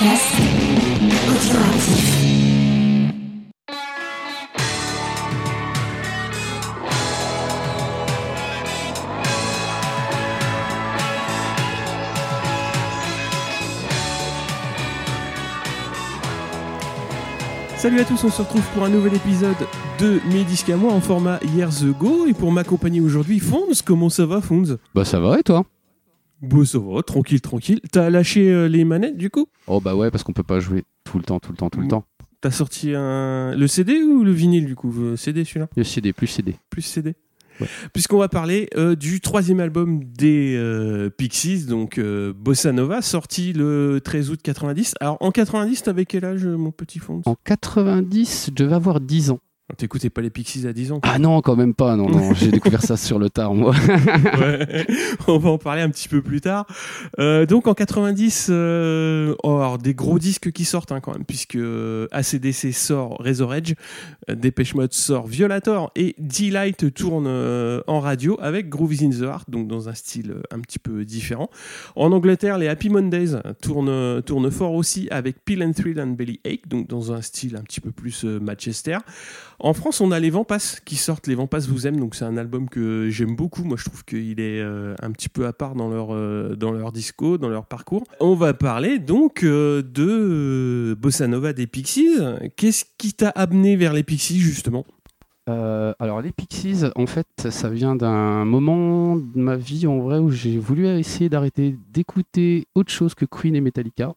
podcast audioactif. Salut à tous, on se retrouve pour un nouvel épisode de Mes disques à moi en format Years Ago. Et pour m'accompagner aujourd'hui, Fonz, comment ça va Fonz Bah ça va et toi? Ça va, tranquille, tranquille. T'as lâché euh, les manettes du coup? Oh bah ouais parce qu'on peut pas jouer tout le temps, tout le temps, tout le Mm. temps. T'as sorti un... le CD ou le vinyle du coup? Euh, CD celui-là? Le CD plus CD. Plus CD Ouais. Puisqu'on va parler euh, du troisième album des euh, Pixies, donc euh, Bossa Nova, sorti le 13 août 90. Alors en 90, t'avais quel âge mon petit Fonz En 90, je devais avoir 10 ans. T'écoutais pas les Pixies à 10 ans Ah non, quand même pas. Non non, j'ai découvert ça sur le tard moi. Ouais. On va en parler un petit peu plus tard. Euh, donc en 90, euh, oh, alors, des gros disques qui sortent hein, quand même, puisque euh, ACDC sort Razor Edge, euh, Dépêche Mode sort Violator et Delight tourne euh, en radio avec Grooves in the Heart, donc dans un style un petit peu différent. En Angleterre, les Happy Mondays tournent, tournent fort aussi avec Pill and Thrill and Belly Ache, donc dans un style un petit peu plus Manchester. En France, on a les Vampas qui sortent. Les Vampas vous aiment, donc c'est un album que j'aime beaucoup. Moi, je trouve qu'il est euh, un petit peu à part dans leur euh, dans leur disco, dans leur parcours. On va parler donc euh, de Bossa Nova des Pixies. Qu'est-ce qui t'a amené vers les Pixies justement? Alors les Pixies, en fait, ça vient d'un moment de ma vie en vrai où j'ai voulu essayer d'arrêter d'écouter autre chose que Queen et Metallica.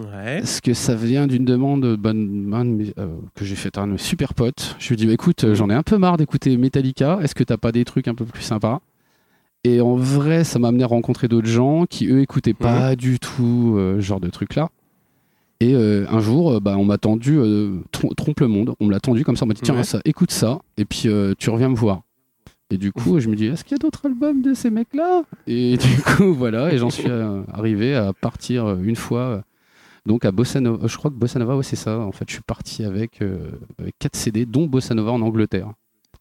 Ouais. Parce que ça vient d'une demande bonne, mes- euh, que j'ai faite à un de mes super potes? Je lui ai dit, bah, écoute, euh, j'en ai un peu marre d'écouter Metallica. Est-ce que t'as pas des trucs un peu plus sympas? Et en vrai, ça m'a amené à rencontrer d'autres gens qui, eux, écoutaient pas du tout euh, ce genre de trucs-là. Et euh, un jour, euh, bah, on m'a tendu euh, Trom- Trompe le Monde. On me l'a tendu comme ça. On m'a dit, tiens, Ouais. ça, écoute ça. Et puis, euh, tu reviens me voir. Et du coup, je me dis, est-ce qu'il y a d'autres albums de ces mecs-là? Et du coup, voilà. Et j'en suis euh, arrivé à partir euh, une fois. Donc à Bossa Nova, je crois que Bossa Nova, c'est ça. En fait, je suis parti avec, euh, avec 4 CD, dont Bossa Nova en Angleterre.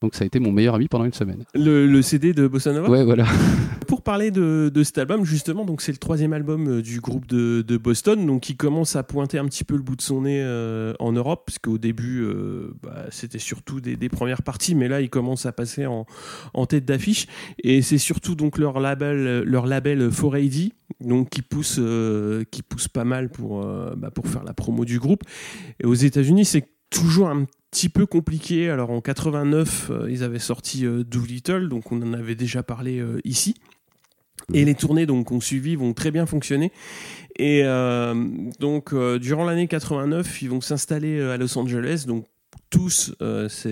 Donc ça a été mon meilleur ami pendant une semaine. Le, le CD de Bossa Nova. Ouais, voilà. Pour parler de, de cet album, justement, donc c'est le troisième album euh, du groupe de, de Boston, donc qui commence à pointer un petit peu le bout de son nez euh, en Europe, parce qu'au début, euh, bah, c'était surtout des, des premières parties, mais là, ils commencent à passer en, en tête d'affiche, et c'est surtout donc leur label, leur label 4AD, donc qui pousse, euh, qui pousse pas mal pour, bah, pour faire la promo du groupe. Et aux États-Unis, c'est toujours un petit peu compliqué. Alors en 89, euh, ils avaient sorti euh, Doolittle, donc on en avait déjà parlé euh, ici. Et les tournées donc qu'on suivi vont très bien fonctionner. Et euh, donc durant l'année 89, ils vont s'installer à Los Angeles. Donc tous, euh, c'est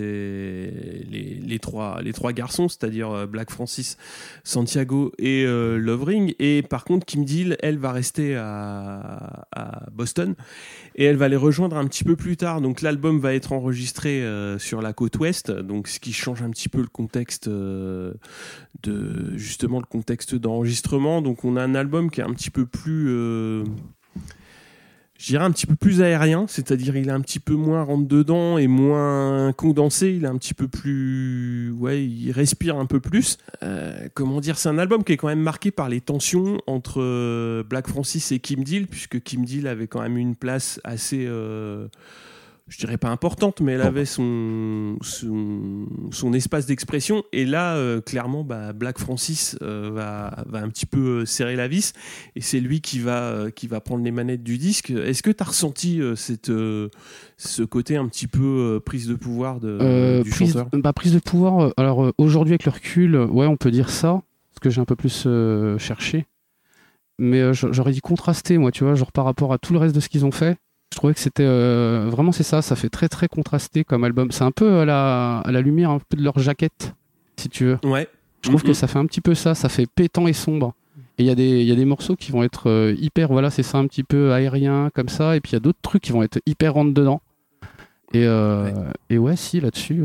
les, trois garçons, c'est-à-dire euh, Black Francis, Santiago et euh, Lovering. Et par contre, Kim Deal, elle va rester à, Boston et elle va les rejoindre un petit peu plus tard. Donc l'album va être enregistré euh, sur la côte ouest, donc ce qui change un petit peu le contexte euh, de justement le contexte d'enregistrement. Donc on a un album qui est un petit peu plus je un petit peu plus aérien, c'est-à-dire il est un petit peu moins rentre dedans et moins condensé, il est un petit peu plus ouais, il respire un peu plus. Euh, comment dire, c'est un album qui est quand même marqué par les tensions entre euh, Black Francis et Kim Deal puisque Kim Deal avait quand même une place assez euh, je dirais pas importante, mais elle avait son, son, son espace d'expression. Et là, euh, clairement, bah, Black Francis euh, va, va un petit peu euh, serrer la vis. Et c'est lui qui va, qui va prendre les manettes du disque. Est-ce que tu as ressenti euh, cette, ce côté un petit peu prise de pouvoir de, du prise, chanteur? bah, prise de pouvoir, alors aujourd'hui avec le recul, ouais, on peut dire ça, parce que j'ai un peu plus cherché. Mais j'a- j'aurais dit contrasté, moi, tu vois, genre par rapport à tout le reste de ce qu'ils ont fait. Je trouvais que c'était euh, vraiment c'est ça, ça fait très très contrasté comme album. C'est un peu à la, à la lumière un peu de leur jaquette, si tu veux. Ouais. Je trouve que ça fait un petit peu ça, ça fait pétant et sombre. Et il y, a des- y a des morceaux qui vont être euh, hyper, voilà, c'est ça, un petit peu aérien comme ça. Et puis il y a d'autres trucs qui vont être hyper rentre dedans. Et, euh, et ouais, si, là-dessus.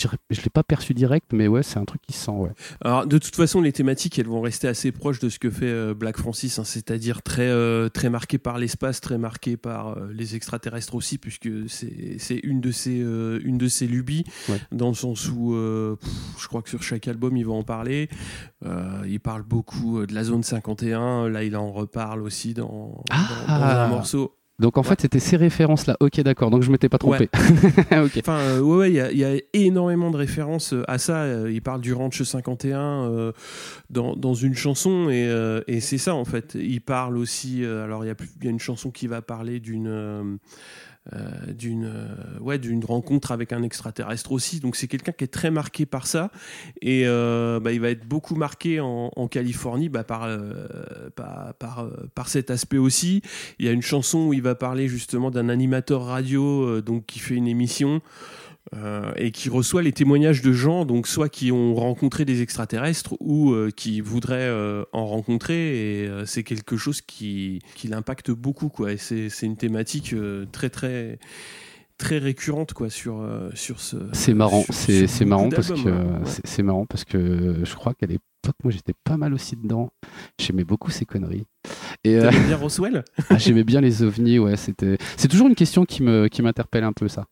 Je je l'ai pas perçu direct, mais ouais, c'est un truc qui se sent, ouais. Alors, de toute façon, les thématiques, elles vont rester assez proches de ce que fait euh, Black Francis, hein, c'est-à-dire très, euh, très marqué par l'espace, très marqué par euh, les extraterrestres aussi, puisque c'est une, de ses, euh, une de ses lubies, Ouais. dans le sens où pff, je crois que sur chaque album, il va en parler. Il parle beaucoup de la zone 51, là, il en reparle aussi dans, dans- dans Ah. un morceau. Donc en Ouais. fait, c'était ces références-là. Ok, d'accord. Donc je m'étais pas trompé. Enfin, euh, ouais, ouais, il y a- il y, a énormément de références euh, à ça. Euh, Il parle du Ranch 51 euh, dans, dans une chanson, et, euh, et c'est ça en fait. Il parle aussi. alors, y, il y a une chanson qui va parler d'une. Euh, d'une euh, ouais d'une rencontre avec un extraterrestre aussi. Donc c'est quelqu'un qui est très marqué par ça. Et euh, bah, il va être beaucoup marqué en, en Californie bah, par, euh, par, par, euh, par cet aspect aussi. Il y a une chanson où il va parler justement d'un animateur radio donc qui fait une émission euh, et qui reçoit les témoignages de gens, donc soit qui ont rencontré des extraterrestres ou euh, qui voudraient euh, en rencontrer, et c'est quelque chose qui, qui l'impacte beaucoup, quoi. Et c'est c'est une thématique très très très récurrente, quoi, sur sur ce. C'est marrant. C'est beaucoup marrant parce que hein. Ouais. c'est- marrant parce que je crois qu'à l'époque, moi, j'étais pas mal aussi dedans. J'aimais beaucoup ces conneries. Et bien Roswell? Ah, j'aimais bien les ovnis. Ouais, c'était. C'est toujours une question qui me qui m'interpelle un peu ça.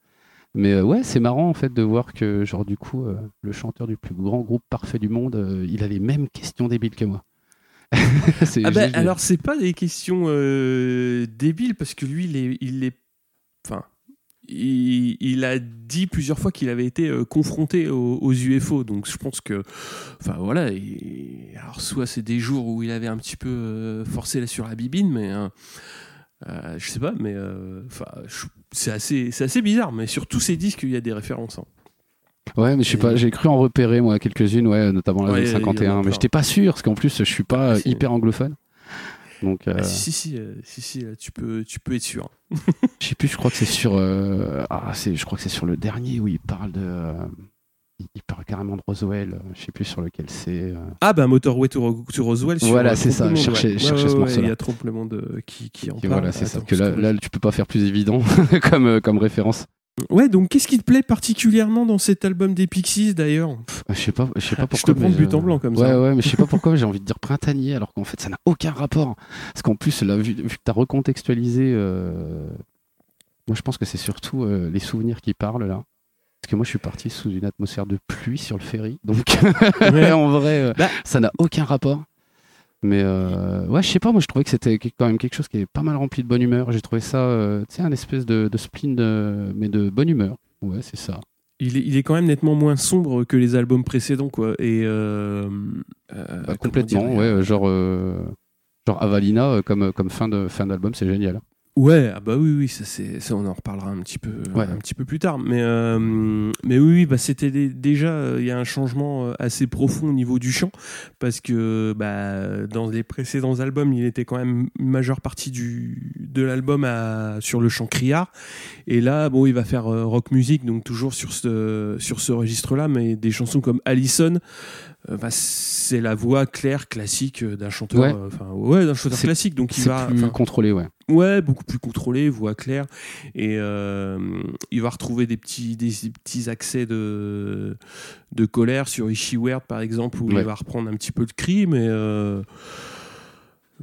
Mais euh, ouais, c'est marrant en fait de voir que genre du coup, euh, le chanteur du plus grand groupe parfait du monde, euh, il a les mêmes questions débiles que moi. Ah bah, alors c'est pas des questions euh, débiles parce que lui il est, il est enfin il, il a dit plusieurs fois qu'il avait été confronté aux, aux UFO donc je pense que enfin voilà il- alors soit c'est des jours où il avait un petit peu forcé sur la bibine mais euh, je sais pas mais euh, enfin c'est assez bizarre mais sur tous ces disques il y a des références hein. Ouais, mais je sais pas, j'ai cru en repérer moi quelques-unes, ouais, notamment la Ouais, zone il y en a 51, mais j'étais pas sûr parce qu'en plus je suis pas Ah, hyper anglophone. Donc euh, Ah, si si si, euh, si, si, là, tu peux tu peux être sûr je sais plus, je crois que c'est sur euh, ah, c'est je crois que c'est sur le dernier où il parle de il- parle carrément de Roswell, euh, je sais plus sur lequel c'est. euh. Ah bah Motorway to, to Roswell. sur, Voilà, c'est ça, le je ouais. je Ouais, ce ouais, morceau-là. Il y a Trompe le Monde euh, qui, qui en Et parle. voilà, c'est ça. Que là, que- là, tu peux pas faire plus évident comme comme référence. Ouais, donc qu'est-ce qui te plaît particulièrement dans cet album des Pixies d'ailleurs? Je sais pas, je sais pas Je pourquoi. te prends de but en blanc comme ouais, ça. Ouais, mais je sais pas pourquoi j'ai envie de dire printanier alors qu'en fait ça n'a aucun rapport. Parce qu'en plus, là, vu, vu que tu as recontextualisé, euh, moi je pense que c'est surtout euh, les souvenirs qui parlent là. Parce que moi je suis parti sous une atmosphère de pluie sur le ferry. Donc Ouais. en vrai, euh, Bah. ça n'a aucun rapport. Mais euh, ouais, je sais pas, moi je trouvais que c'était quand même quelque chose qui est pas mal rempli de bonne humeur. J'ai trouvé ça, euh, tu sais, un espèce de, de spleen, de- mais de bonne humeur. Ouais, c'est ça. Il, est, il est quand même nettement moins sombre que les albums précédents, quoi. Et euh, Bah, complètement, ouais, genre, genre Avalina comme, comme fin de fin d'album, c'est génial. Ouais, ah bah oui, oui, ça, c'est, ça on en reparlera un petit peu, Ouais. un petit peu plus tard. Mais, euh, mais oui, oui, bah c'était dé- déjà, euh, il y a un changement euh, assez profond au niveau du chant, parce que bah, dans les précédents albums, il était quand même une majeure partie du, de l'album à- sur le chant criard. Et là, bon, il va faire euh, rock music, donc toujours sur ce, sur ce registre-là, mais des chansons comme Allison, euh, bah, c'est la voix claire, classique euh, d'un chanteur, Ouais. euh, enfin, ouais, d'un chanteur classique, donc il va. plus contrôlé, ouais. Ouais, beaucoup plus contrôlé, voix claire. Et il va retrouver des petits, des, des petits accès de, de colère sur Ishi Weird, par exemple, où Ouais. il va reprendre un petit peu de cri. Mais,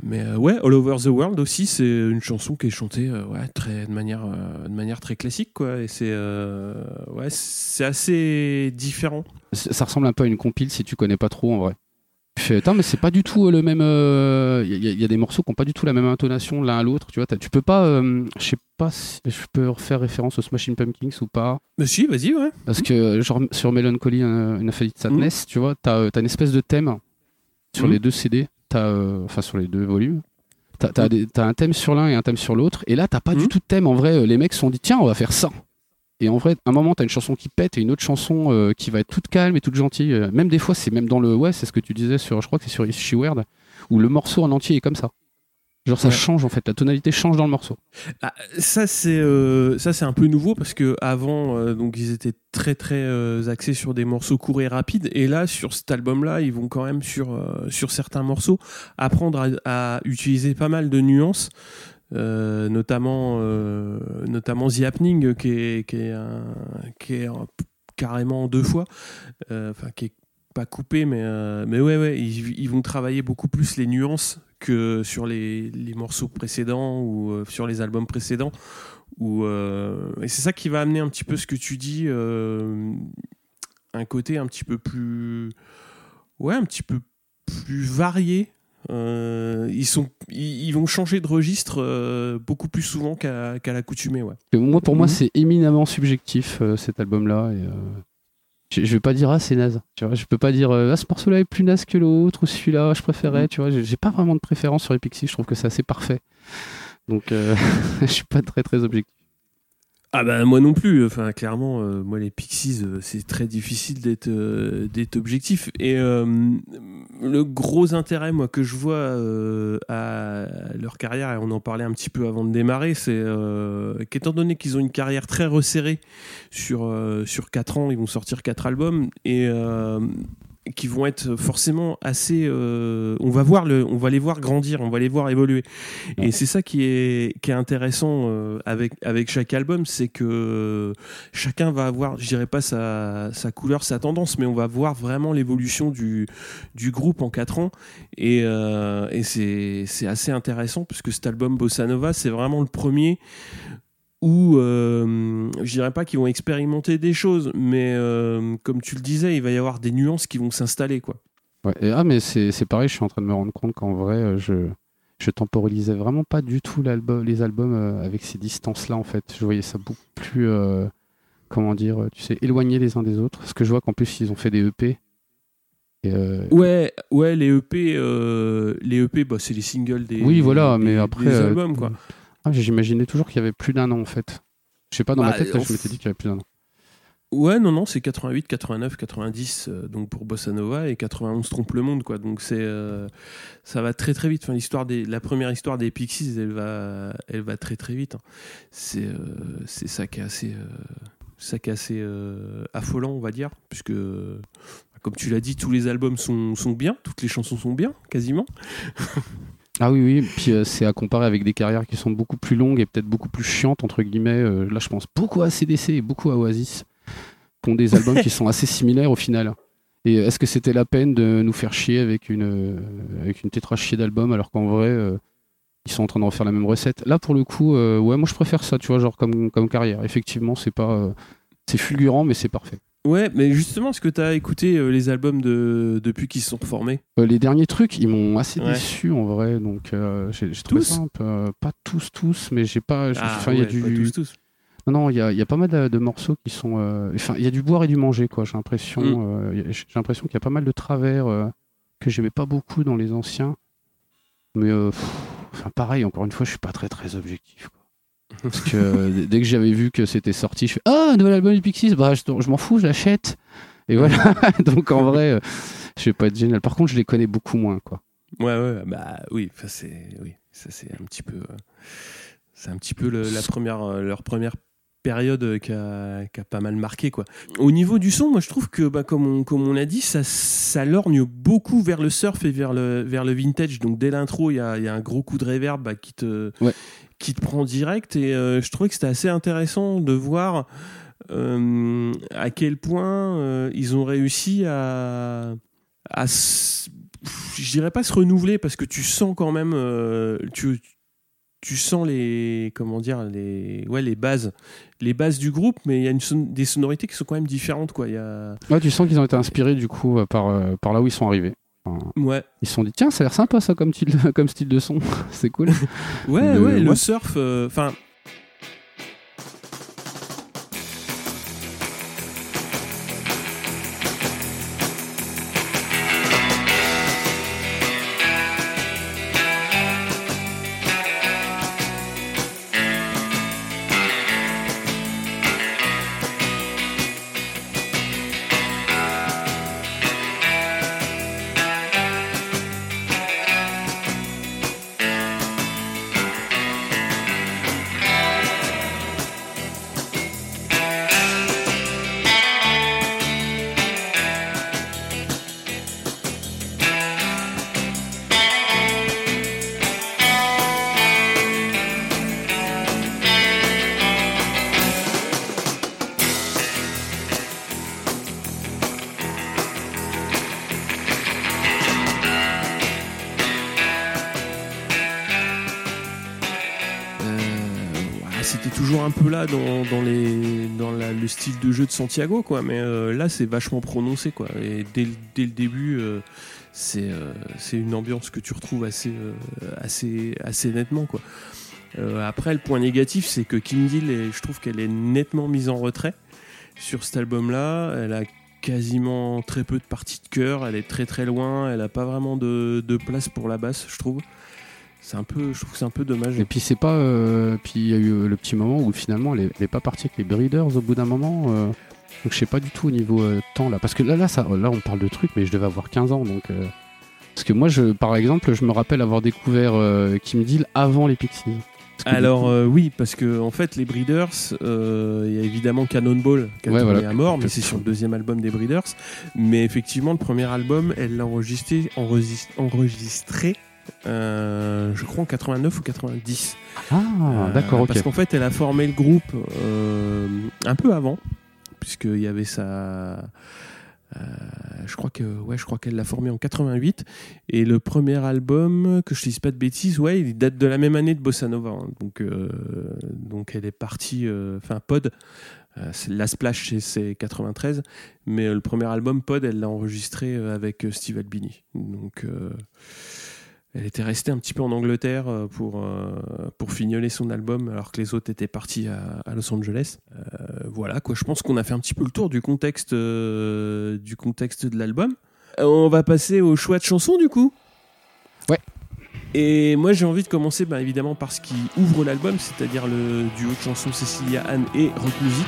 mais euh, ouais, All Over the World aussi, c'est une chanson qui est chantée euh, ouais, très, de, manière, euh, de manière très classique. Quoi, et c'est ouais, c'est assez différent. Ça ressemble un peu à une compile si tu connais pas trop en vrai. Tu fais, mais c'est pas du tout le même. Il y, a- y a des morceaux qui ont pas du tout la même intonation l'un à l'autre. Tu vois, tu peux pas. Je sais pas si je peux refaire référence aux Smashing Pumpkins ou pas. Mais si, vas-y, ouais. Parce que, genre, sur Melancholy, euh, une Infinite Sadness, tu vois, t'as t'as une espèce de thème sur Mhm. les deux CD, t'as, euh, enfin, sur les deux volumes. T'as t'as des- t'as un thème sur l'un et un thème sur l'autre. Et là, t'as pas du Mhm. tout de thème. En vrai, euh, les mecs se sont dit, tiens, on va faire ça. Et en vrai, à un moment, t'as une chanson qui pète et une autre chanson euh, qui va être toute calme et toute gentille. Même des fois, c'est même dans le. Ouais, c'est ce que tu disais sur. Je crois que c'est sur Is She Weird, où le morceau en entier est comme ça. Genre, ça Ouais. change en fait. La tonalité change dans le morceau. Ah, ça c'est euh, ça c'est un peu nouveau parce que avant euh, donc ils étaient très très euh, axés sur des morceaux courts et rapides et là sur cet album là ils vont quand même sur sur certains morceaux apprendre à, à utiliser pas mal de nuances notamment notamment The Happening qui est qui est un- qui est un- carrément en deux fois, enfin qui est pas coupé, mais mais ouais ouais, ils, ils vont travailler beaucoup plus les nuances que sur les, les morceaux précédents ou euh, sur les albums précédents. Où, euh, et c'est ça qui va amener un petit peu ce que tu dis, euh, un côté un petit peu plus, ouais, un petit peu plus varié. Euh, ils sont, ils, ils vont changer de registre euh, beaucoup plus souvent qu'à qu'à l'accoutumée, ouais. Moi, pour moi, Mhm. c'est éminemment subjectif euh, cet album-là. Et, euh, je, je vais pas dire ah c'est naze. Tu vois, je peux pas dire euh, ah ce morceau-là est plus naze que l'autre ou celui-là je préférais. Mhm. Tu vois, j'ai j'ai pas vraiment de préférence sur les Pixies. Je trouve que c'est assez parfait. Donc euh, je suis pas très très objectif. Ah bah moi non plus, enfin clairement, euh, moi les Pixies, euh, c'est très difficile d'être euh, d'être objectif. Et le gros intérêt moi que je vois à leur carrière, et on en parlait un petit peu avant de démarrer, c'est qu'étant donné qu'ils ont une carrière très resserrée sur, sur 4 ans, ils vont sortir quatre albums, et qui vont être forcément assez... euh, on, va voir le, on va les voir grandir, on va les voir évoluer. Et c'est ça qui est, qui est intéressant euh, avec, avec chaque album, c'est que chacun va avoir, je dirais pas sa, sa couleur, sa tendance, mais on va voir vraiment l'évolution du, du groupe en 4 ans. Et, euh, et c'est c'est assez intéressant, puisque cet album Bossa Nova, c'est vraiment le premier où euh, je dirais pas qu'ils vont expérimenter des choses, mais euh, comme tu le disais, il va y avoir des nuances qui vont s'installer. quoi. Ouais, et, ah mais c'est pareil. Je suis en train de me rendre compte qu'en vrai euh, je je temporalisais vraiment pas du tout les albums euh, avec ces distances là en fait. Je voyais ça beaucoup plus comment dire tu sais éloignés les uns des autres. Parce que je vois qu'en plus ils ont fait des EP. Et, Ouais, ouais, les EP, les EP, bah, c'est les singles des. Oui, voilà, des- mais des après, euh, albums, quoi. Ah, J'imaginais toujours qu'il y avait plus d'un an en fait. Je sais pas, dans ma Bah, tête, là, je m'étais dit qu'il y avait plus d'un an. Ouais, non, non, c'est 88, 89, 90, euh, donc pour Bossa Nova, et 91 Trompe le Monde, quoi. Donc c'est, euh, ça va très très vite. Enfin, l'histoire des, la première histoire des Pixies, elle va, elle va très très vite. hein. C'est, euh, c'est ça qui est assez, euh, ça qui est assez affolant, on va dire, puisque, comme tu l'as dit, tous les albums sont, sont bien, toutes les chansons sont bien, quasiment. Ah oui, oui. Puis euh, c'est à comparer avec des carrières qui sont beaucoup plus longues et peut-être beaucoup plus chiantes, entre guillemets. Euh, là, je pense beaucoup à CDC et beaucoup à Oasis, qui ont des albums qui sont assez similaires au final. Et euh, est-ce que c'était la peine de nous faire chier avec une, euh, avec une tétrachier d'albums alors qu'en vrai, ils sont en train de refaire la même recette? Là, pour le coup, euh, ouais, moi je préfère ça, tu vois, genre comme, comme carrière. Effectivement, c'est pas. c'est fulgurant, mais c'est parfait. Ouais, mais justement, est-ce que tu as écouté euh, les albums de, depuis qu'ils se sont reformés Euh, les derniers trucs, ils m'ont assez Ouais. déçu en vrai, donc euh, j'ai trouvé Tous ça un peu, euh, pas tous tous, mais j'ai pas, Ah, enfin il y a du, tous, tous. non non, il y a, il y a pas mal de, de morceaux qui sont, enfin il y a du boire et du manger quoi, j'ai l'impression, Mm. j'ai l'impression qu'il y a pas mal de travers que j'aimais pas beaucoup dans les anciens, mais pff, enfin pareil, encore une fois, je suis pas très très objectif. Quoi. Parce que euh, dès que j'avais vu que c'était sorti, je fais ah nouvel album du Pixies, bah je, je m'en fous, je l'achète. Et voilà, donc en vrai, euh, je vais pas être génial. Par contre, je les connais beaucoup moins quoi. Ouais, ouais, bah oui, c'est, oui, ça c'est un petit peu, euh, c'est un petit peu le- la première, euh, leur première période qui a, qui a pas mal marqué quoi. Au niveau du son, moi je trouve que, bah, comme on, comme on l'a dit, ça, ça lorgne beaucoup vers le surf et vers le, vers le vintage. Donc dès l'intro, il y a, y a un gros coup de reverb bah, qui te, Ouais. Qui te prend direct et euh, je trouvais que c'était assez intéressant de voir euh, à quel point euh, ils ont réussi à, je dirais pas se renouveler parce que tu sens quand même tu, tu sens les comment dire les ouais les bases les bases du groupe mais il y a une des sonorités qui sont quand même différentes quoi il y a tu sens qu'ils ont été inspirés du coup par, par là où ils sont arrivés. Enfin, ouais. ils se sont dit tiens ça a l'air sympa ça comme style, comme style de son, c'est cool. ouais Le- ouais le surf euh, enfin c'était un peu là dans, le style de jeu de Santiago, quoi. Mais euh, là, c'est vachement prononcé, quoi. Et dès, le- début, euh, c'est euh, c'est une ambiance que tu retrouves assez, nettement, quoi. Après, le point négatif, c'est que Kim Deal, est- je trouve qu'elle est nettement mise en retrait sur cet album-là. Elle a quasiment très peu de parties de chœur. Elle est très très loin. Elle a pas vraiment de place pour la basse, je trouve. C'est un peu, je trouve que c'est un peu dommage. Et puis c'est pas. euh, puis il y a eu euh, le petit moment où finalement elle est, elle est pas partie avec les Breeders au bout d'un moment. euh, donc je sais pas du tout au niveau euh, temps là. Parce que là, là, ça, là on parle de trucs, mais je devais avoir 15 ans donc. Parce que moi, je, par exemple, je me rappelle avoir découvert Kim Deal avant les Pixies. Alors coup- euh, oui, parce que en fait les Breeders, euh, il y a évidemment Cannonball qui a Ouais, voilà. à mort, mais c'est sur le deuxième album des Breeders. Mais effectivement, le premier album, elle l'a enregistré, enregis- enregistré je crois en 89 ou 90. ah, Euh, d'accord, ok. Parce qu'en fait, elle a formé le groupe euh, un peu avant, puisqu'il y avait sa. euh, je crois que ouais, je crois qu'elle l'a formé en 88 et le premier album que je ne dise pas de bêtises, ouais, il date de la même année de Bossa Nova. hein. donc euh, donc elle est partie, euh, enfin Pod, euh, la Splash c'est- c'est 93, mais euh, le premier album Pod, elle l'a enregistré euh, avec euh, Steve Albini. Donc euh, elle était restée un petit peu en Angleterre euh, pour, euh, pour fignoler son album alors que les autres étaient partis à, à Los Angeles. Euh, voilà quoi, je pense qu'on a fait un petit peu le tour du contexte, euh, du contexte de l'album. On va passer au choix de chansons du coup. Ouais. Et moi j'ai envie de commencer bah, évidemment par ce qui ouvre l'album, c'est-à-dire le duo de chansons Cecilia Anne et Rock Music.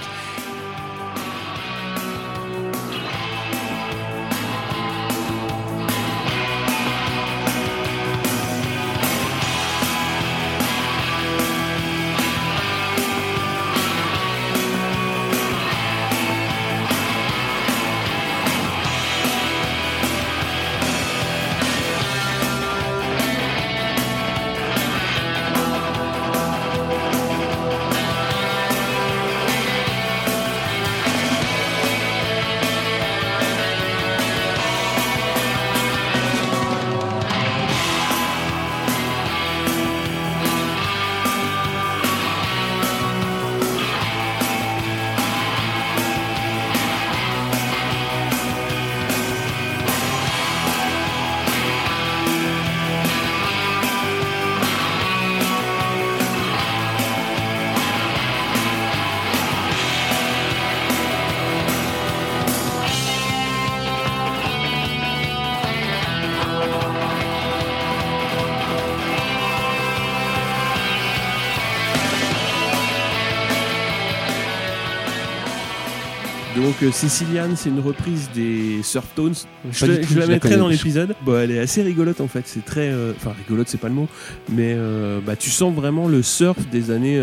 Donc euh, Ceciliane, c'est une reprise des te- tout, je la je la mettrai dans l'épisode. Bon, elle est assez rigolote en fait. C'est très, euh, enfin rigolote, c'est pas le mot, mais euh, bah, tu sens vraiment le surf des années,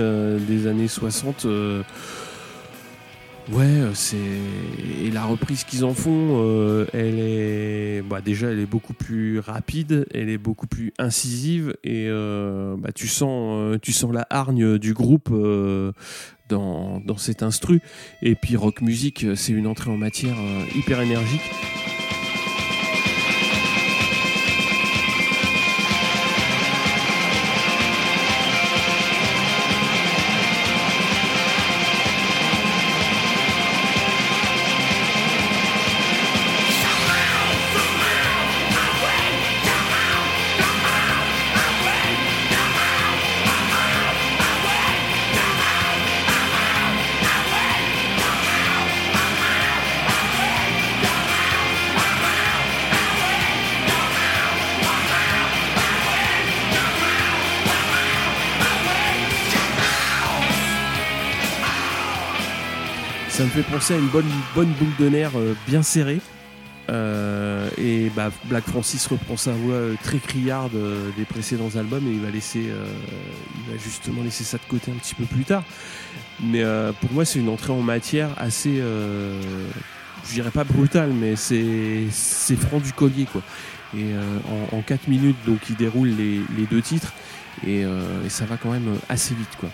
des années 60. euh, Ouais, c'est et la reprise qu'ils en font, euh, elle est, bah déjà, elle est beaucoup plus rapide, elle est beaucoup plus incisive et euh, bah, tu sens, euh, tu sens la hargne du groupe dans, dans cet instru. Et puis rock music, c'est une entrée en matière euh, hyper énergique. Ça me fait penser à une bonne, bonne boucle de nerfs euh, bien serrée. Euh, et bah, Black Francis reprend sa voix euh, très criarde des précédents albums et il va justement laisser ça de côté un petit peu plus tard. Mais pour moi, c'est une entrée en matière assez, je dirais pas brutale, mais c'est franc du collier quoi. Et en, en 4 minutes, donc il déroule les, deux titres et, et ça va quand même assez vite quoi.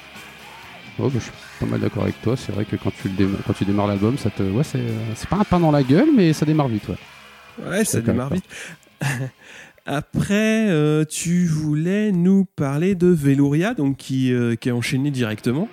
Oh, bah, je suis pas mal d'accord avec toi. C'est vrai que quand tu, le déma- quand tu démarres l'album, ça te, ouais, c'est, euh, c'est pas un pain dans la gueule, mais ça démarre vite. Ouais. Ouais, ça démarre vite. Après, euh, tu voulais nous parler de Velouria, donc qui, euh, qui est enchaîné directement.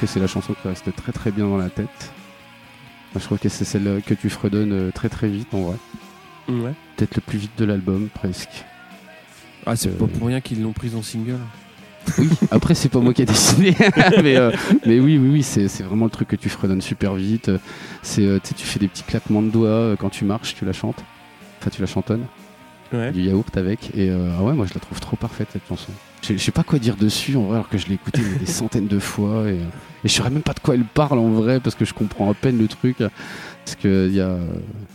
Que c'est la chanson qui reste très très bien dans la tête. Je trouve que c'est celle que tu fredonnes euh, très très vite en vrai. ouais. Peut-être le plus vite de l'album, presque. Ah, c'est Euh, pas pour rien qu'ils l'ont prise en single. Oui, après, c'est pas moi qui ai décidé. mais, euh, mais oui, oui, oui, c'est vraiment le truc que tu fredonnes super vite. C'est, tu fais des petits claquements de doigts quand tu marches, tu la chantes. Enfin, tu la chantonnes. Ouais. Du yaourt avec. Et euh, ah ouais, moi, je la trouve trop parfaite cette chanson. Je je sais pas quoi dire dessus en vrai, alors que je l'ai écoutée mais des centaines de fois. Et, euh, et je saurais même pas de quoi elle parle en vrai, parce que je comprends à peine le truc. Parce que y a.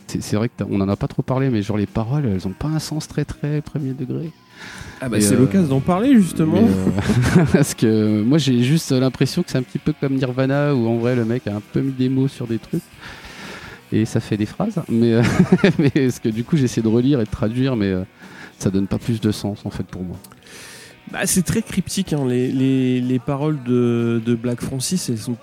C'est vrai qu'on en a pas trop parlé, mais genre les paroles, elles ont pas un sens très très premier degré. Ah bah c'est euh, l'occasion d'en parler justement. Euh, parce que moi j'ai juste l'impression que c'est un petit peu comme Nirvana où en vrai le mec a un peu mis des mots sur des trucs et ça fait des phrases. Mais, euh, mais parce que du coup j'ai essayé de relire et de traduire, mais ça donne pas plus de sens en fait pour moi. Bah, c'est très cryptique, hein. les, les- les paroles de, de Black Francis, elles sont.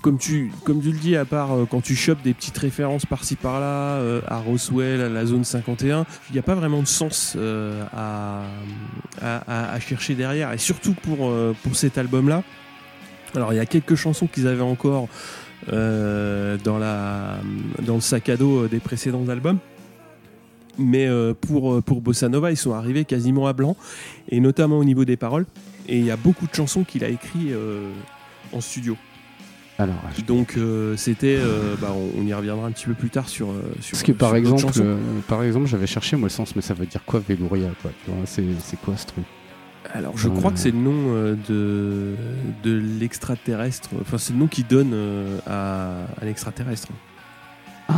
Comme tu, comme tu le dis, à part euh, quand tu chopes des petites références par-ci par-là, euh, à Roswell, à la zone 51, il n'y a pas vraiment de sens euh, à, à- à- chercher derrière. Et surtout pour, euh, pour cet album-là. Alors il y a quelques chansons qu'ils avaient encore dans, la, dans le sac à dos des précédents albums. Mais euh, pour, euh, pour Bossa Nova, ils sont arrivés quasiment à blanc, et notamment au niveau des paroles. Et il y a beaucoup de chansons qu'il a écrites euh, en studio. Alors, je- Donc euh, c'était, euh, bah, on, y reviendra un petit peu plus tard sur. sur parce que par sur exemple, euh, par exemple, j'avais cherché moi le sens, mais ça veut dire quoi Velouria quoi C'est quoi ce truc? Alors je crois que c'est le nom de, de l'extraterrestre. Enfin, c'est le nom qu'il donne à, à l'extraterrestre. Ah,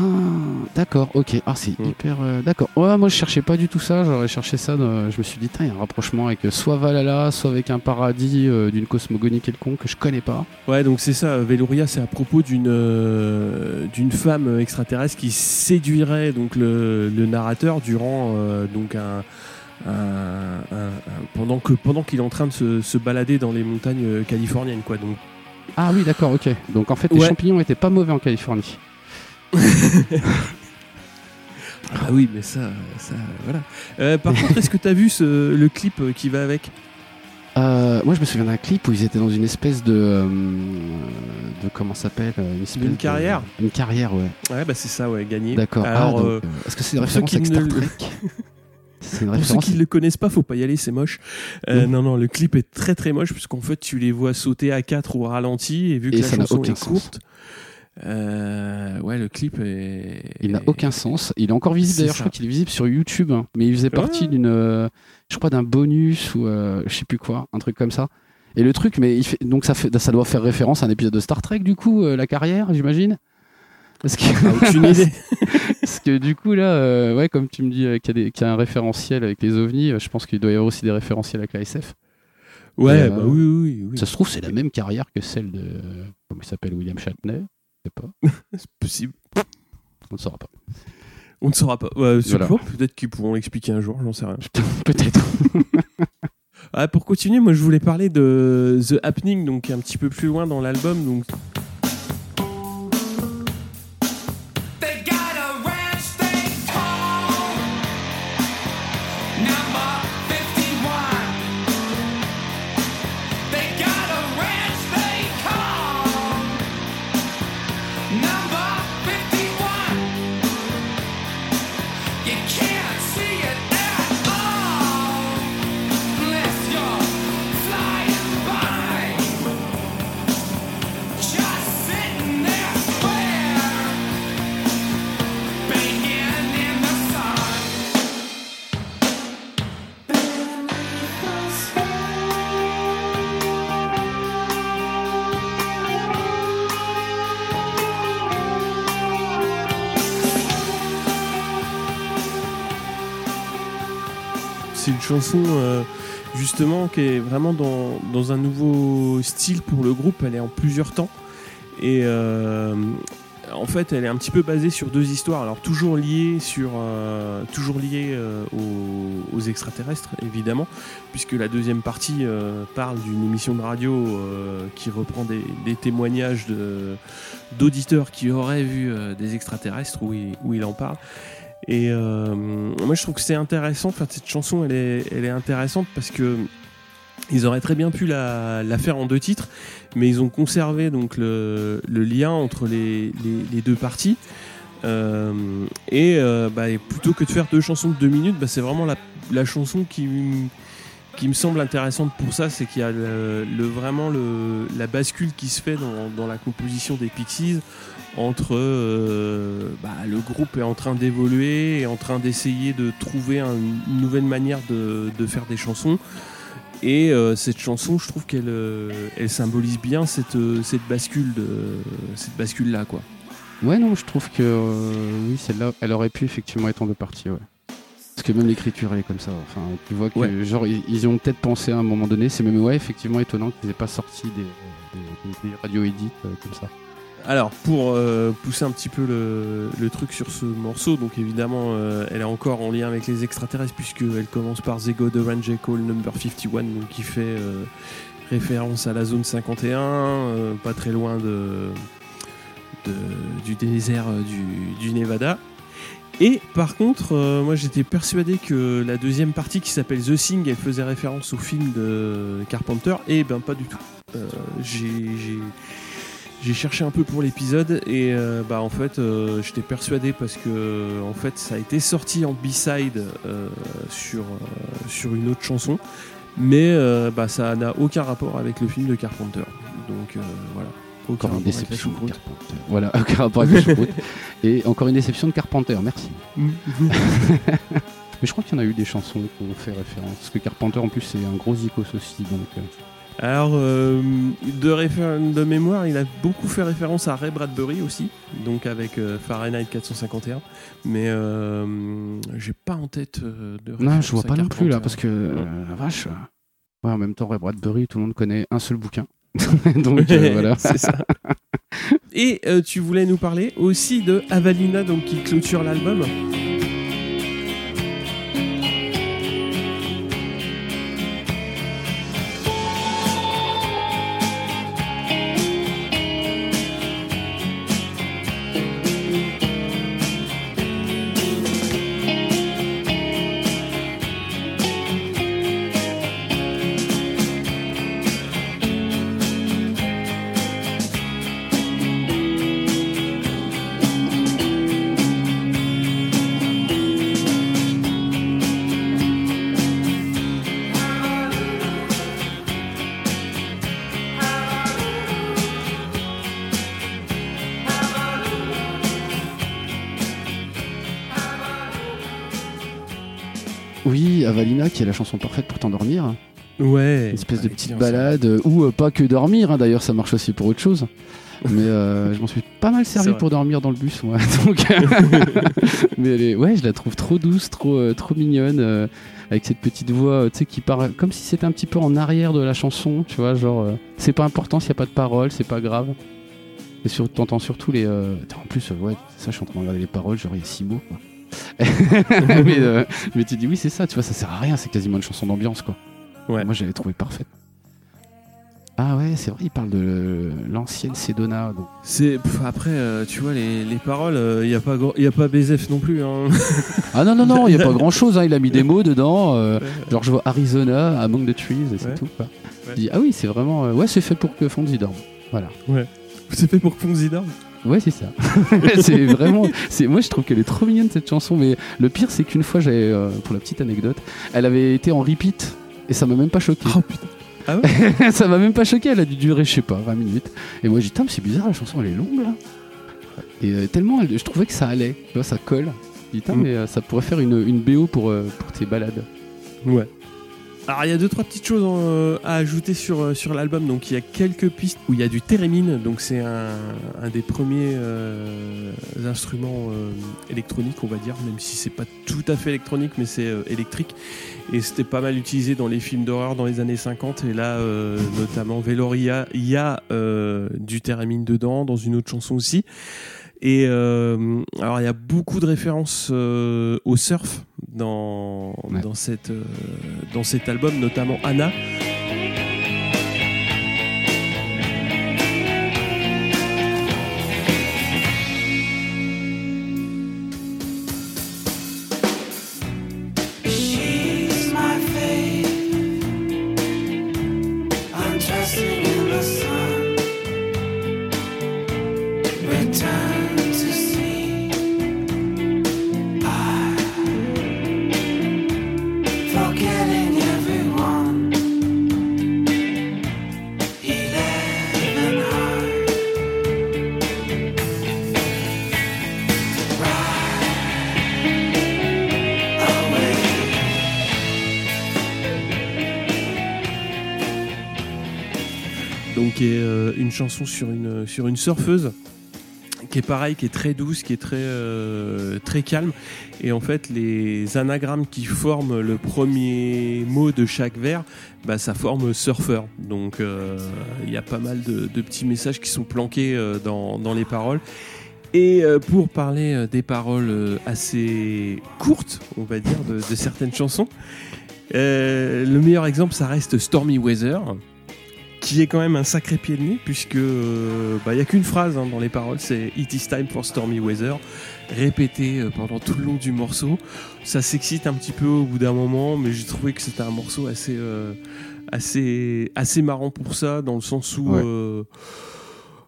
d'accord, ok. Ah, c'est Mm. hyper. euh, d'accord. Ouais, moi je cherchais pas du tout ça. J'aurais cherché ça. dans- Je me suis dit, il y a un rapprochement avec euh, soit Valhalla, soit avec un paradis euh, d'une cosmogonie quelconque que je connais pas. Ouais, donc c'est ça. Velouria, c'est à propos d'une euh, d'une femme extraterrestre qui séduirait donc le, le narrateur durant euh, donc un, un- un- un- pendant que pendant qu'il est en train de se, se balader dans les montagnes californiennes, quoi. Donc Ah oui, d'accord, ok. Donc en fait, les champignons étaient pas mauvais en Californie. ah oui, mais ça, ça voilà. Euh, par contre, est-ce que t'as vu ce, le clip euh, qui va avec? Euh, moi, je me souviens d'un clip où ils étaient dans une espèce de. euh, de comment ça s'appelle Une de- carrière Une carrière, ouais. Ouais, bah c'est ça, ouais, gagné. D'accord. Ah, Alors, est-ce que c'est une référence qui avec Star Trek? Une Pour ceux qui ne le connaissent pas, faut pas y aller, c'est moche. Euh, Non. non, non, le clip est très très moche puisqu'en fait tu les vois sauter à 4 au ralenti et vu que Et la chanson est courte, euh, ouais, le clip est. Il n'a aucun sens. Il est encore visible d'ailleurs. Je crois qu'il est visible sur YouTube, hein. mais il faisait partie Ouais. d'une, euh, je crois d'un bonus ou euh, je sais plus quoi, un truc comme ça. Et le truc, mais il fait, donc ça fait, ça doit faire référence à un épisode de Star Trek du coup, euh, la carrière, j'imagine? Parce que, Ah, aucune idée. parce que du coup là, ouais, comme tu me dis qu'il y, a y un référentiel avec les ovnis, je pense qu'il doit y avoir aussi des référentiels avec la SF. Ouais, bah oui, oui, oui. Ça se trouve, c'est la même carrière que celle de, comment il s'appelle, William Shatner. Sais pas, C'est possible. on ne saura pas. On ne saura pas. Ouais, Voilà. Peut-être qu'ils pourront l'expliquer un jour, j'en sais rien. Peut-être. Ah, pour continuer, moi je voulais parler de The Happening, donc un petit peu plus loin dans l'album. Donc chanson euh, justement qui est vraiment dans, un nouveau style pour le groupe. Elle est en plusieurs temps. Et euh, en fait, elle est un petit peu basée sur deux histoires. Alors toujours liées sur, euh, toujours liées aux, extraterrestres, évidemment, puisque la deuxième partie parle d'une émission de radio qui reprend des, témoignages d'auditeurs qui auraient vu des extraterrestres où il en parle. Et euh, moi, je trouve que c'est intéressant. Enfin, cette chanson, elle est, elle est intéressante parce que Ils auraient très bien pu la, la faire en deux titres, mais ils ont conservé donc le, le lien entre les, les- les deux parties. Euh, et, euh, bah, plutôt que de faire deux chansons de deux minutes, bah, c'est vraiment la, la chanson qui, qui me semble intéressante pour ça, c'est qu'il y a le, le- vraiment la bascule qui se fait dans, dans la composition des Pixies entre euh, bah, le groupe est en train d'évoluer et en train d'essayer de trouver un- une nouvelle manière de, de faire des chansons. Et euh, cette chanson, je trouve qu'elle euh, elle symbolise bien cette, cette bascule de cette bascule là quoi. Ouais, non, je trouve que euh, oui, celle-là, elle aurait pu effectivement être en deux parties, ouais. Parce que même l'écriture, elle est comme ça. Enfin, tu vois que Ouais. genre ils, ils y ont peut-être pensé à un moment donné. C'est même ouais, effectivement étonnant qu'ils aient pas sorti des, des, des- des radio edits euh, comme ça. Alors pour euh, pousser un petit peu le, truc sur ce morceau, donc évidemment euh, elle est encore en lien avec les extraterrestres puisqu'elle commence par The God Orange Call Number 51, donc qui fait euh, référence à la zone 51, euh, pas très loin du désert du, Nevada. Et par contre, moi j'étais persuadé que la deuxième partie qui s'appelle The Thing, elle faisait référence au film de Carpenter, et ben pas du tout. J'ai- j'ai cherché un peu pour l'épisode et euh, bah en fait euh, j'étais persuadé parce que en fait ça a été sorti en B-side euh, sur, sur une autre chanson mais bah ça n'a aucun rapport avec le film de Carpenter donc voilà aucun Encore une déception de. Carpenter. Voilà, aucun rapport avec la. Et encore une déception de Carpenter, merci. Mais je crois qu'il y en a eu des chansons qui ont fait référence. Parce que Carpenter, en plus, c'est un gros icos aussi. Donc, alors euh, de, de mémoire il a beaucoup fait référence à Ray Bradbury aussi donc avec euh, Fahrenheit 451 mais euh, j'ai pas en tête de Non, je vois pas non plus là, Carpenter. parce que la vache. Ouais, en même temps, Ray Bradbury, tout le monde connaît un seul bouquin. donc voilà. c'est ça. Et tu voulais nous parler aussi de Avalina, donc qui clôture l'album. Oui, Avalina, qui est la chanson parfaite pour t'endormir. Ouais. Une espèce de petite balade, euh, ou euh, pas que dormir, hein, d'ailleurs, ça marche aussi pour autre chose. Mais euh, je m'en suis pas mal servi pour dormir dans le bus, moi. Donc, mais elle est- ouais, je la trouve trop douce, trop, trop mignonne, avec cette petite voix, tu sais, qui part comme si c'était un petit peu en arrière de la chanson, tu vois, genre, c'est pas important s'il y a pas de paroles, c'est pas grave. Et sur, t'entends surtout les. euh, En plus, ouais, ça, je suis en train de regarder les paroles, genre, il y a six mots, quoi. Mais, euh, mais tu dis, oui, c'est ça, tu vois, ça sert à rien, c'est quasiment une chanson d'ambiance, quoi. Ouais. Moi, j'avais trouvé parfaite. Ah ouais, c'est vrai, il parle de l'ancienne Sedona. Donc. C'est pff, après, euh, tu vois les, les paroles, il y a pas y a pas BZF non plus. Hein. Ah non, non, non, il n'y a pas grand chose, il a mis des mots dedans. euh, genre, je vois Arizona, Among the Trees, et c'est Ouais. tout. Quoi. Ouais. Je dis, ah oui, c'est vraiment. euh, ouais, c'est fait pour que Fonzie dorme. Voilà. C'est fait pour Fonzie dorme? Ouais, c'est ça. c'est vraiment. C'est moi, je trouve qu'elle est trop mignonne cette chanson. Mais le pire, c'est qu'une fois, j'avais, euh, pour la petite anecdote, elle avait été en repeat et ça m'a même pas choqué. Oh putain. ça m'a même pas choqué. Elle a dû durer, je sais pas, 20 minutes. Et moi, j'ai dit, c'est bizarre, la chanson, elle est longue là. Et euh, tellement, elle- je trouvais que ça allait. Tu vois, ça colle. Je dis, Putain, Mm. mais euh, ça pourrait faire une, une BO pour, euh, pour tes balades. Ouais. Alors il y a deux trois petites choses euh, à ajouter sur, euh, sur l'album. Donc il y a quelques pistes où il y a du thérémine. Donc c'est un, un des premiers euh, instruments euh, électroniques, on va dire, même si c'est pas tout à fait électronique, mais c'est euh, électrique. Et c'était pas mal utilisé dans les films d'horreur dans les années 50. Et là, euh, notamment Veloria, il y a du thérémine dedans, dans une autre chanson aussi. Et euh, alors il y a beaucoup de références euh, au surf dans, Ouais. dans, cette, euh, dans cet album, notamment Anna. Chanson sur une, sur une surfeuse qui est pareil, qui est très douce, qui est très, euh, très calme. Et en fait, les anagrammes qui forment le premier mot de chaque vers, bah, ça forme surfeur. Donc euh, il y a pas mal de, petits messages qui sont planqués euh, dans, dans les paroles. Et pour parler des paroles assez courtes, on va dire, de, certaines chansons, le meilleur exemple, ça reste Stormy Weather, qui est quand même un sacré pied de nez, puisque euh, bah, il n'y a qu'une phrase hein, dans les paroles, c'est It is time for Stormy Weather, répété euh, pendant tout le long du morceau. Ça s'excite un petit peu au bout d'un moment, mais j'ai trouvé que c'était un morceau assez, euh, assez, assez marrant pour ça, dans le sens où. Ouais.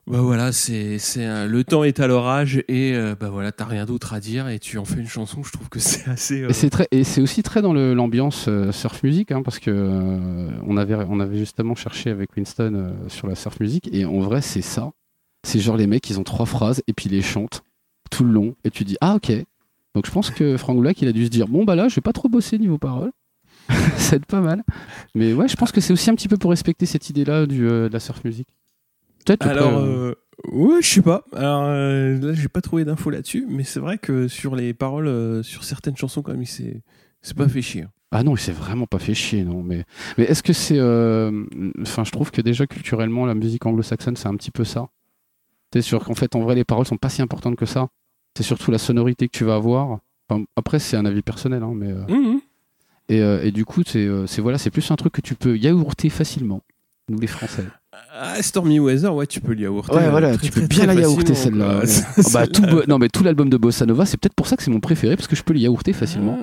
Bah voilà, c'est le temps est à l'orage et euh, bah voilà, t'as rien d'autre à dire et tu en fais une chanson. Je trouve que c'est assez. euh, Et c'est très, et c'est aussi très dans l'ambiance euh, surf music, hein, parce que on avait, justement cherché avec Winston sur la surf music, et en vrai c'est ça. C'est genre les mecs, ils ont trois phrases et puis ils les chantent tout le long, et tu dis ah ok. Donc je pense que Frank Black il a dû se dire bon bah là je vais pas trop bosser niveau paroles, ça aide pas mal. Mais ouais, je pense que c'est aussi un petit peu pour respecter cette idée-là du euh, de la surf music. Peut-être. Alors, euh, euh, ouais, je sais pas. Alors euh, là, j'ai pas trouvé d'infos là-dessus, mais c'est vrai que sur les paroles, euh, sur certaines chansons, quand même, il s'est c'est pas fait chier. Ah non, il s'est vraiment pas fait chier, non. Mais, mais est-ce que c'est. euh, Enfin, je trouve que déjà culturellement, la musique anglo-saxonne, c'est un petit peu ça. C'est sûr qu'en fait, en vrai, les paroles sont pas si importantes que ça. C'est surtout la sonorité que tu vas avoir. Enfin, après, c'est un avis personnel, hein, mais. euh, Mhm. et, et du coup, c'est c'est- voilà, c'est plus un truc que tu peux yaourter facilement. Nous, les Français. Ah, Stormy Weather, ouais, tu peux le yaourter. Ouais, voilà, très, tu peux très, bien très la yaourter celle-là. ouais. Ah bah, tout, non, mais tout l'album de Bossa Nova, c'est peut-être pour ça que c'est mon préféré, parce que je peux le yaourter facilement.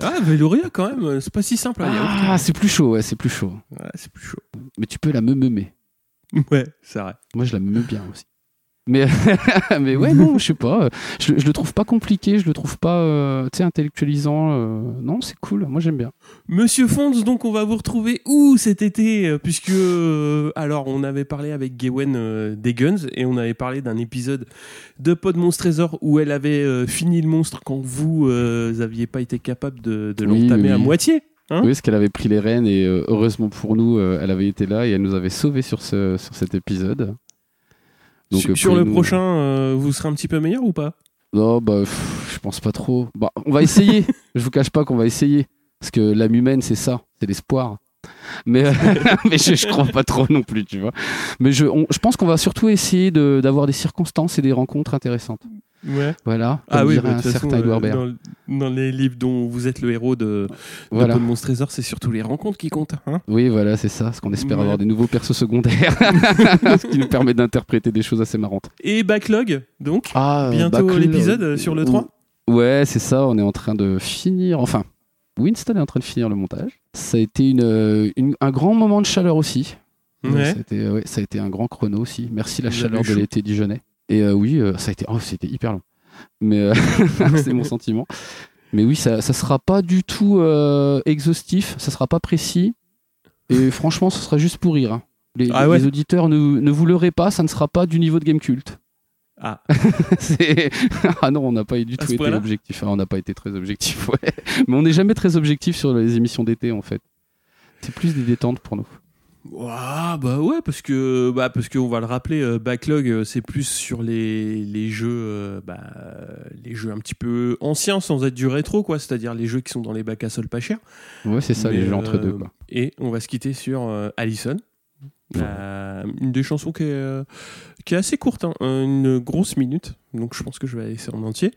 Ah, ah, Veloria, quand même, euh, c'est pas si simple à yaourter. Ah, c'est plus chaud, ouais, c'est plus chaud. Ouais, c'est plus chaud. Mais tu peux la me meumer. Ouais, c'est vrai. Moi, je la me bien aussi. Mais, mais ouais, non, je sais pas. Je, je le trouve pas compliqué, je le trouve pas euh, intellectualisant. euh, non, c'est cool, moi j'aime bien. Monsieur Fonds, donc on va vous retrouver où cet été euh, Puisque, euh, alors, on avait parlé avec Gawen des Guns et on avait parlé d'un épisode de Pod Monstre Trésor où elle avait fini le monstre quand vous aviez pas été capable de, l'entamer oui, à moitié. Hein? Oui, parce qu'elle avait pris les rênes et heureusement pour nous, elle avait été là et elle nous avait sauvés sur, ce, sur cet épisode. Donc, sur euh, sur le pouvez-nous- prochain, euh, vous serez un petit peu meilleur ou pas? Non, bah, pff, je pense pas trop. Bah, on va essayer. je vous cache pas qu'on va essayer. Parce que l'âme humaine, c'est ça, c'est l'espoir. Mais, mais je, je crois pas trop non plus, tu vois. Mais je, on- je pense qu'on va surtout essayer de- d'avoir des circonstances et des rencontres intéressantes. Ouais. Voilà. Ah oui, bah, un façon, certain Edouard euh, dans, dans les livres dont vous êtes le héros de, de Voilà. Monstre Trésor, c'est surtout les rencontres qui comptent. Hein Oui, voilà, c'est ça. Ce qu'on espère Ouais. avoir des nouveaux persos secondaires. ce qui nous permet d'interpréter des choses assez marrantes. et Backlog, donc, Ah, bientôt l'épisode euh, sur le 3 Ouais, c'est ça. On est en train de finir. Enfin, Winston est en train de finir le montage. Ça a été une, euh, une- un grand moment de chaleur aussi. Ouais. Ça, a été, ouais, ça a été un grand chrono aussi. Merci la Vous chaleur de l'été dijonnais. Et euh, oui, euh, ça a été. Oh, c'était hyper long. Mais euh, c'est mon sentiment. Mais oui, ça, ça sera pas du tout exhaustif. Ça sera pas précis. Et franchement, ce sera juste pour rire. hein. Les, Ah les auditeurs ne, ne vous leurrez pas, ça ne sera pas du niveau de Game Cult. Ah, ah non, on n'a pas du tout été objectif. Ah, on n'a pas été très objectif, ouais. Mais on n'est jamais très objectif sur les émissions d'été, en fait. C'est plus des détentes pour nous. Ouah, bah ouais, parce que bah parce qu'on va le rappeler, euh, backlog, euh, c'est plus sur les, les jeux, euh, bah, les jeux un petit peu anciens sans être du rétro, quoi. C'est-à-dire les jeux qui sont dans les bacs à sol pas chers. Ouais, c'est ça, Mais, les jeux entre deux, quoi. Et on va se quitter sur Allison. Euh, une des chansons qui est, qui est assez courte, hein, une grosse minute, donc je pense que je vais la laisser en entier.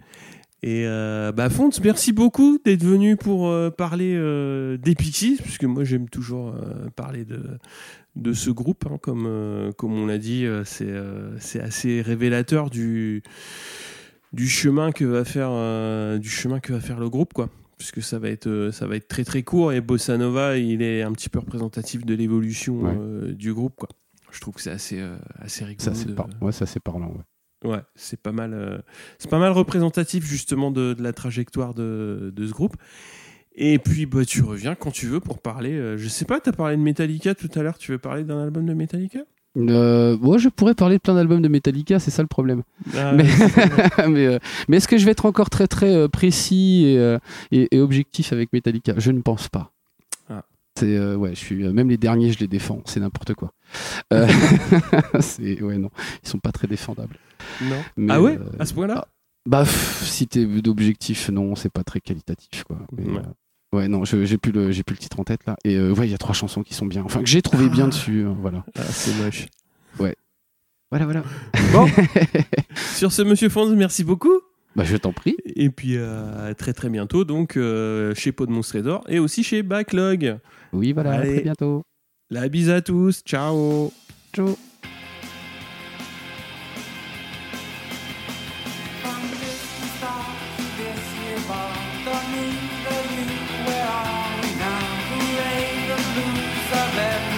Et euh, bah merci beaucoup d'être venu pour euh, parler euh, des Pixies, puisque moi j'aime toujours euh, parler de, de ce groupe, hein, comme, euh, comme on l'a dit, c'est c'est assez révélateur du, du chemin que va faire du chemin que va faire le groupe, quoi puisque ça va être ça va être très très court et Bossa Nova il est un petit peu représentatif de l'évolution Ouais. du groupe quoi. Je trouve que c'est assez assez rigolo. Ça, c'est de- par... ouais, ça, c'est parlant, ouais. Ouais, c'est pas mal euh, c'est pas mal représentatif justement de, de la trajectoire de, de ce groupe. Et puis bah tu reviens quand tu veux pour parler. euh, je sais pas, t'as parlé de Metallica tout à l'heure. Tu veux parler d'un album de Metallica? Euh, ouais, je pourrais parler de plein d'albums de Metallica, c'est ça le problème. Ah, Mais- euh, mais est-ce que je vais être encore très très précis et, et, et objectif avec Metallica? Je ne pense pas. Ah. C'est euh, ouais, je suis euh, même les derniers, je les défends. C'est n'importe quoi. Euh, c'est ouais non, ils sont pas très défendables. Non. Mais, ah ouais euh, À ce point-là Bah pff, si t'es d'objectif, non, c'est pas très qualitatif quoi. Mais, Ouais. euh, ouais, non, j'ai plus le j'ai plus le titre en tête là. Et euh, ouais, il y a trois chansons qui sont bien. Enfin que j'ai trouvé bien dessus. euh, voilà. Ah, c'est moche. Voilà voilà. Bon. Sur ce, monsieur Fonz, merci beaucoup. Bah je t'en prie. Et puis euh, à très très bientôt, donc euh, chez Podmons Trésor et aussi chez Backlog. Oui voilà. À très bientôt. La bise à tous. Ciao. Ciao. Domingo, you, where are we now? Hooray, the blues are left.